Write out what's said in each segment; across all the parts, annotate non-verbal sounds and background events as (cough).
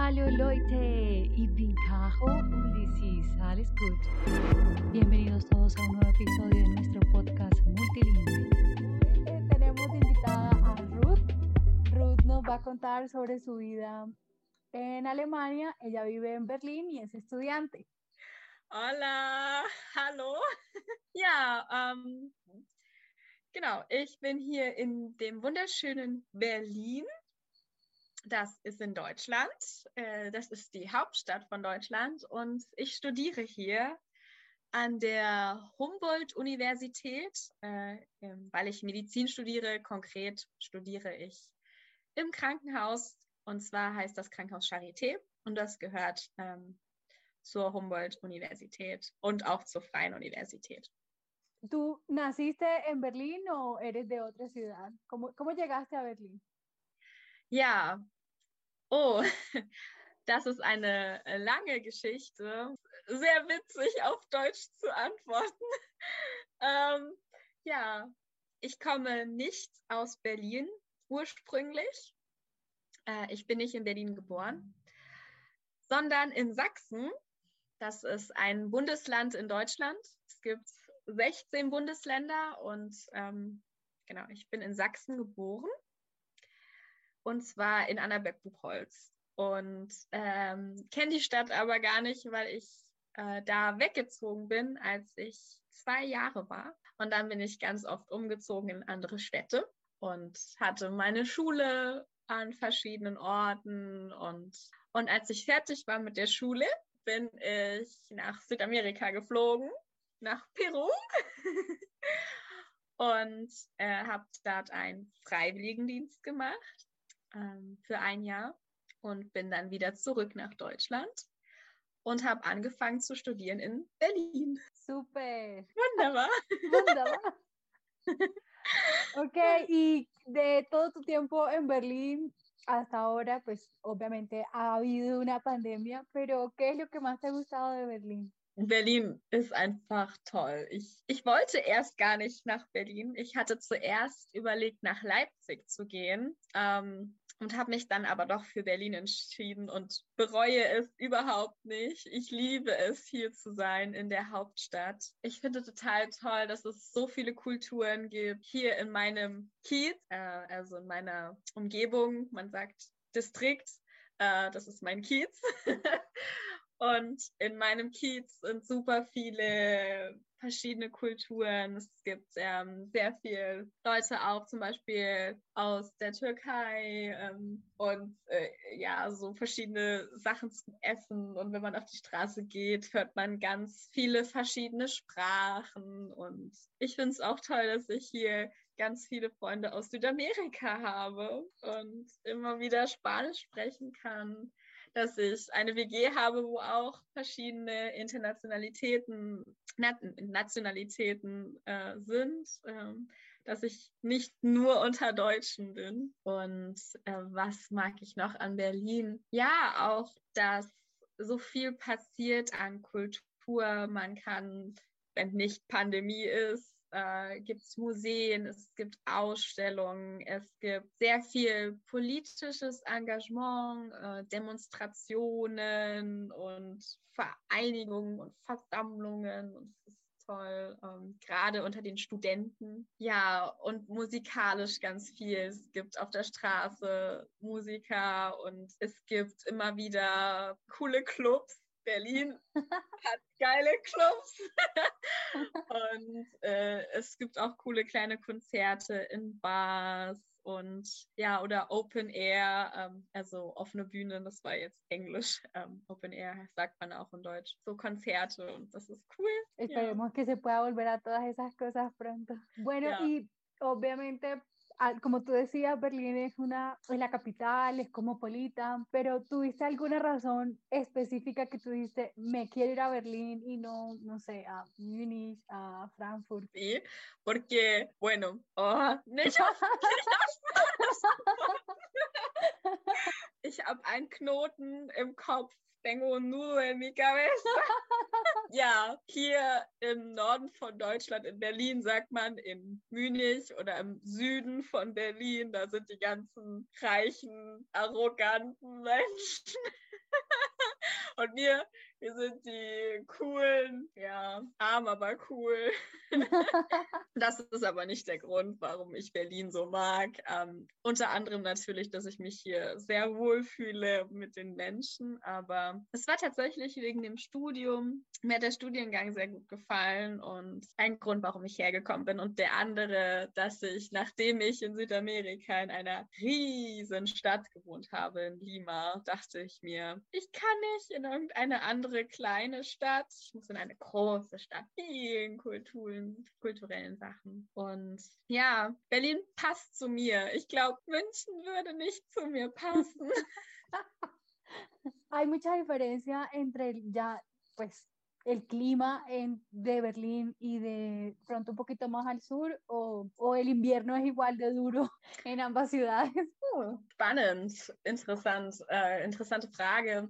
Hallo Leute, ich bin Caro und Alles Good. Bienvenidos todos a un nuevo episodio de nuestro podcast multilingüe. Eh, tenemos invitada a Ruth. Ruth nos va a contar sobre su vida en Alemania. Ella vive en Berlín y es estudiante. Hola, hallo. (laughs) Ja, ähm, genau, ich bin hier in dem wunderschönen Berlin. Das ist in Deutschland. Äh, das ist die Hauptstadt von Deutschland und ich studiere hier an der Humboldt-Universität, äh, weil ich Medizin studiere. Konkret studiere ich im Krankenhaus und zwar heißt das Krankenhaus Charité und das gehört ähm, zur Humboldt-Universität und auch zur Freien Universität. ¿Tú naciste en Berlín o eres de otra ciudad? ¿Cómo, cómo llegaste a Berlín? Ja, oh, (laughs) das ist eine lange Geschichte. Sehr witzig auf Deutsch zu antworten. (laughs) ähm, ja, ich komme nicht aus Berlin ursprünglich. Äh, ich bin nicht in Berlin geboren, sondern in Sachsen. Das ist ein Bundesland in Deutschland. Es gibt 16 Bundesländer und ähm, genau, ich bin in Sachsen geboren und zwar in Annaberg-Buchholz und ähm, kenne die Stadt aber gar nicht, weil ich äh, da weggezogen bin, als ich zwei Jahre war. Und dann bin ich ganz oft umgezogen in andere Städte und hatte meine Schule an verschiedenen Orten. Und und als ich fertig war mit der Schule, bin ich nach Südamerika geflogen, nach Peru. (laughs) Und äh, habe dort einen Freiwilligendienst gemacht ähm, für ein Jahr und bin dann wieder zurück nach Deutschland und habe angefangen zu studieren in Berlin. Super. Wunderbar. (laughs) Wunderbar. Ok, y de todo tu tiempo en Berlín hasta ahora, pues obviamente ha habido una pandemia, pero ¿qué es lo que más te ha gustado de Berlín? Berlin ist einfach toll. Ich, ich wollte erst gar nicht nach Berlin. Ich hatte zuerst überlegt, nach Leipzig zu gehen ähm, und habe mich dann aber doch für Berlin entschieden und bereue es überhaupt nicht. Ich liebe es, hier zu sein in der Hauptstadt. Ich finde total toll, dass es so viele Kulturen gibt. Hier in meinem Kiez, äh, also in meiner Umgebung, man sagt Distrikt, äh, das ist mein Kiez. (laughs) Und in meinem Kiez sind super viele verschiedene Kulturen. Es gibt ähm, sehr viele Leute auch zum Beispiel aus der Türkei ähm, und äh, ja, so verschiedene Sachen zum Essen. Und wenn man auf die Straße geht, hört man ganz viele verschiedene Sprachen. Und ich finde es auch toll, dass ich hier ganz viele Freunde aus Südamerika habe und immer wieder Spanisch sprechen kann dass ich eine WG habe, wo auch verschiedene Internationalitäten, Nationalitäten äh, sind, ähm, dass ich nicht nur unter Deutschen bin. Und äh, was mag ich noch an Berlin? Ja, auch, dass so viel passiert an Kultur. Man kann, wenn nicht Pandemie ist, äh, gibt es Museen, es gibt Ausstellungen, es gibt sehr viel politisches Engagement, äh, Demonstrationen und Vereinigungen und Versammlungen. Und es ist toll, ähm, gerade unter den Studenten. Ja, und musikalisch ganz viel. Es gibt auf der Straße Musiker und es gibt immer wieder coole Clubs Berlin hat geile Clubs. (laughs) und äh, es gibt auch coole kleine Konzerte in Bars und ja, oder Open Air, ähm, also offene Bühne, das war jetzt Englisch. Ähm, Open Air sagt man auch in Deutsch. So Konzerte und das ist cool. Esperemos ja. que se pueda volver a todas esas cosas pronto. Bueno, ja. y obviamente como tú decías, Berlín es, una, es la capital, es cosmopolita, pero ¿tuviste alguna razón específica que tú dices, me quiero ir a Berlín y no, no sé, a Múnich, a Frankfurt? Sí, porque, bueno, oh, (laughs) (laughs) (laughs) (laughs) ich habe einen Knoten im Kopf tengo un nudo en mi cabeza. ja, hier im Norden von Deutschland, in Berlin, sagt man in Münich oder im Süden von Berlin, da sind die ganzen reichen, arroganten Menschen. (laughs) Und wir, wir sind die coolen, ja, arm, aber cool. (laughs) das ist aber nicht der Grund, warum ich Berlin so mag. Ähm, unter anderem natürlich, dass ich mich hier sehr wohl fühle mit den Menschen. Aber es war tatsächlich wegen dem Studium. Mir hat der Studiengang sehr gut gefallen und ein Grund, warum ich hergekommen bin. Und der andere, dass ich, nachdem ich in Südamerika in einer riesen Stadt gewohnt habe, in Lima, dachte ich mir, ich kann nicht in irgendeine andere kleine Stadt. Ich muss in eine große Stadt. Vielen Kulturen, kulturellen Sachen. Und ja, Berlin passt zu mir. Ich glaube, München würde nicht zu mir passen. (laughs) (laughs) Hay mucha diferencia entre ya, pues, el clima en, de Berlín y de pronto un poquito más al sur o, o el invierno es igual de duro (laughs) en ambas ciudades? Spannend, interessant, äh, interessante Frage.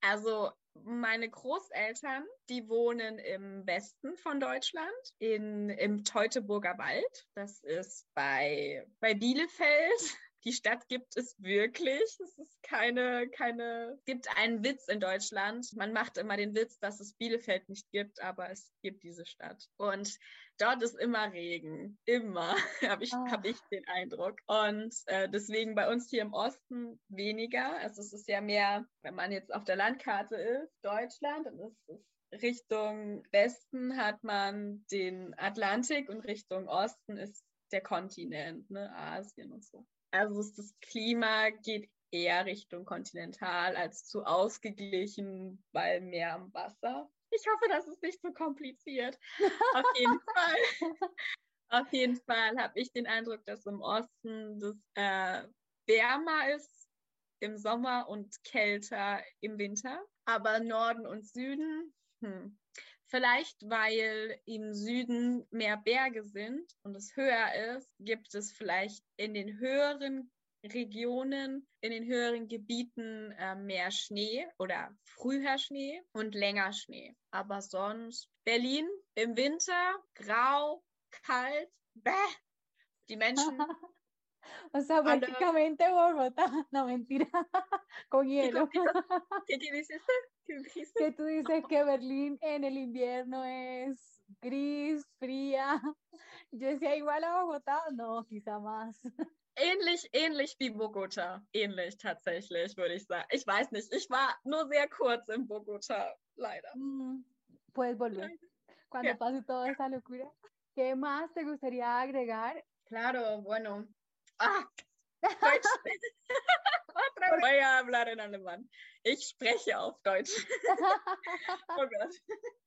Also meine Großeltern, die wohnen im Westen von Deutschland, in, im Teutoburger Wald. Das ist bei, bei Bielefeld. (laughs) Die Stadt gibt es wirklich. Es ist keine, keine, gibt einen Witz in Deutschland. Man macht immer den Witz, dass es Bielefeld nicht gibt, aber es gibt diese Stadt. Und dort ist immer Regen. Immer, habe ich, oh. hab ich den Eindruck. Und äh, deswegen bei uns hier im Osten weniger. Also es ist ja mehr, wenn man jetzt auf der Landkarte ist, Deutschland, und es ist Richtung Westen hat man den Atlantik und Richtung Osten ist der Kontinent, ne, Asien und so. Also das Klima geht eher Richtung kontinental als zu ausgeglichen, weil mehr am Wasser. Ich hoffe, das ist nicht so kompliziert. (laughs) Auf jeden Fall. Auf jeden Fall habe ich den Eindruck, dass im Osten das äh, wärmer ist im Sommer und kälter im Winter. Aber Norden und Süden, hm, Vielleicht, weil im Süden mehr Berge sind und es höher ist, gibt es vielleicht in den höheren Regionen, in den höheren Gebieten äh, mehr Schnee oder früher Schnee und länger Schnee. Aber sonst Berlin im Winter grau, kalt, bäh. Die Menschen (laughs) O sea, prácticamente Bogotá, no mentira, (laughs) con hielo. (laughs) ¿Qué, qué dices? ¿Qué dijiste? Que tú dices que Berlín en el invierno es gris, fría. Yo decía igual a Bogotá, no, quizá más. Ähnlich, ähnlich wie Bogota. Ähnlich tatsächlich, würde ich sagen. Ich weiß nicht, ich war nur sehr kurz in Bogota, leider. Mm, puedes volver. Cuando ja. pase toda esa locura. ¿Qué más te gustaría agregar? Claro, bueno, Ah, (laughs) Deutsch. Voy a hablar in Alemán. Ich spreche auf Deutsch. (laughs) oh Gott.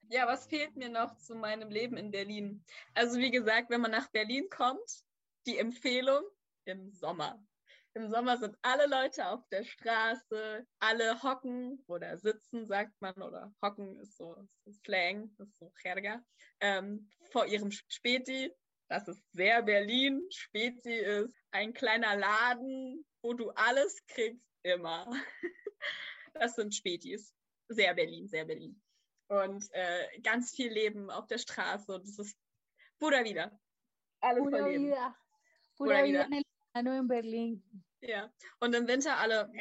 Ja, was fehlt mir noch zu meinem Leben in Berlin? Also wie gesagt, wenn man nach Berlin kommt, die Empfehlung im Sommer. Im Sommer sind alle Leute auf der Straße, alle hocken oder sitzen, sagt man, oder hocken ist so, ist so Slang, ist so Jerga, ähm, vor ihrem Späti das ist sehr Berlin. Spezi ist ein kleiner Laden, wo du alles kriegst, immer. (laughs) Das sind Spätis. Sehr Berlin, sehr Berlin. Und äh, ganz viel Leben auf der Straße. Und das ist Pura wieder. Alles Leben. Vida. Pura, Pura el, in Berlin. Ja, und im Winter alle.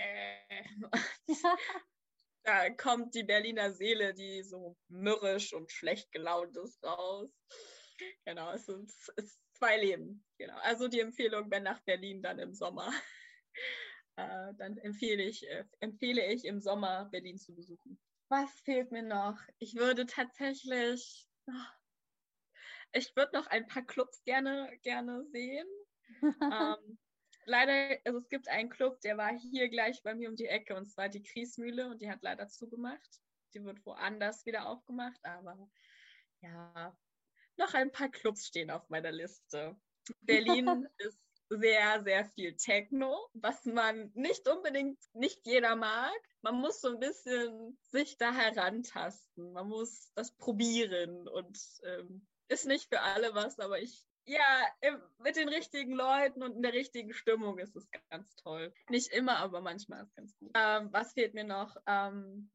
(laughs) da kommt die Berliner Seele, die so mürrisch und schlecht gelaunt ist, raus. Genau, es sind es zwei Leben. Genau. Also die Empfehlung, wenn nach Berlin, dann im Sommer. (laughs) äh, dann empfehle ich, äh, empfehle ich im Sommer Berlin zu besuchen. Was fehlt mir noch? Ich würde tatsächlich, ich würde noch ein paar Clubs gerne, gerne sehen. (laughs) ähm, leider, also es gibt einen Club, der war hier gleich bei mir um die Ecke und zwar die Kriesmühle und die hat leider zugemacht. Die wird woanders wieder aufgemacht, aber ja, noch ein paar Clubs stehen auf meiner Liste. Berlin (laughs) ist sehr, sehr viel Techno, was man nicht unbedingt, nicht jeder mag. Man muss so ein bisschen sich da herantasten. Man muss das probieren und ähm, ist nicht für alle was, aber ich, ja, mit den richtigen Leuten und in der richtigen Stimmung ist es ganz toll. Nicht immer, aber manchmal ist es ganz gut. Ähm, was fehlt mir noch? Ähm,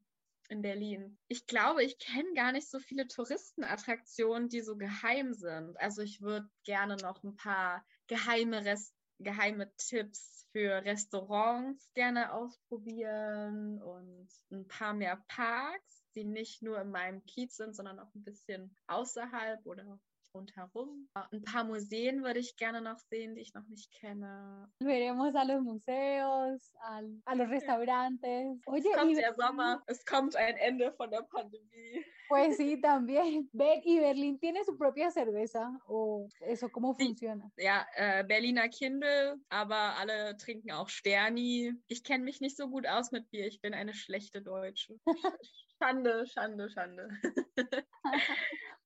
in Berlin. Ich glaube, ich kenne gar nicht so viele Touristenattraktionen, die so geheim sind. Also ich würde gerne noch ein paar geheime Rest geheime Tipps für Restaurants gerne ausprobieren und ein paar mehr Parks, die nicht nur in meinem Kiez sind, sondern auch ein bisschen außerhalb oder rundherum. Ein paar Museen würde ich gerne noch sehen, die ich noch nicht kenne. Veremos a los museos, a, a los restaurantes. Oye, es kommt der Sommer, es kommt ein Ende von der Pandemie. Pues sí, (laughs) también. ¿Y Berlín tiene su propia cerveza? ¿O eso cómo funciona? Ja, äh, Berliner Kindle, aber alle trinken auch Sterni. Ich kenne mich nicht so gut aus mit Bier. Ich bin eine schlechte Deutsche. (laughs) Schande, Schande, Schande. (laughs)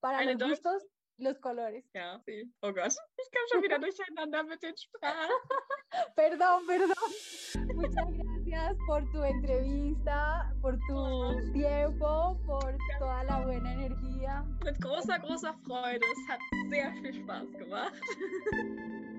Para eine los gustos, los colores. Ja, sí. Oh Gott, ich komme schon wieder durcheinander mit den Sprachen. perdón, perdón. Muchas gracias por tu entrevista, por tu tiempo, por toda la buena energía. Mit großer, großer Freude. Es hat sehr viel Spaß gemacht. (laughs)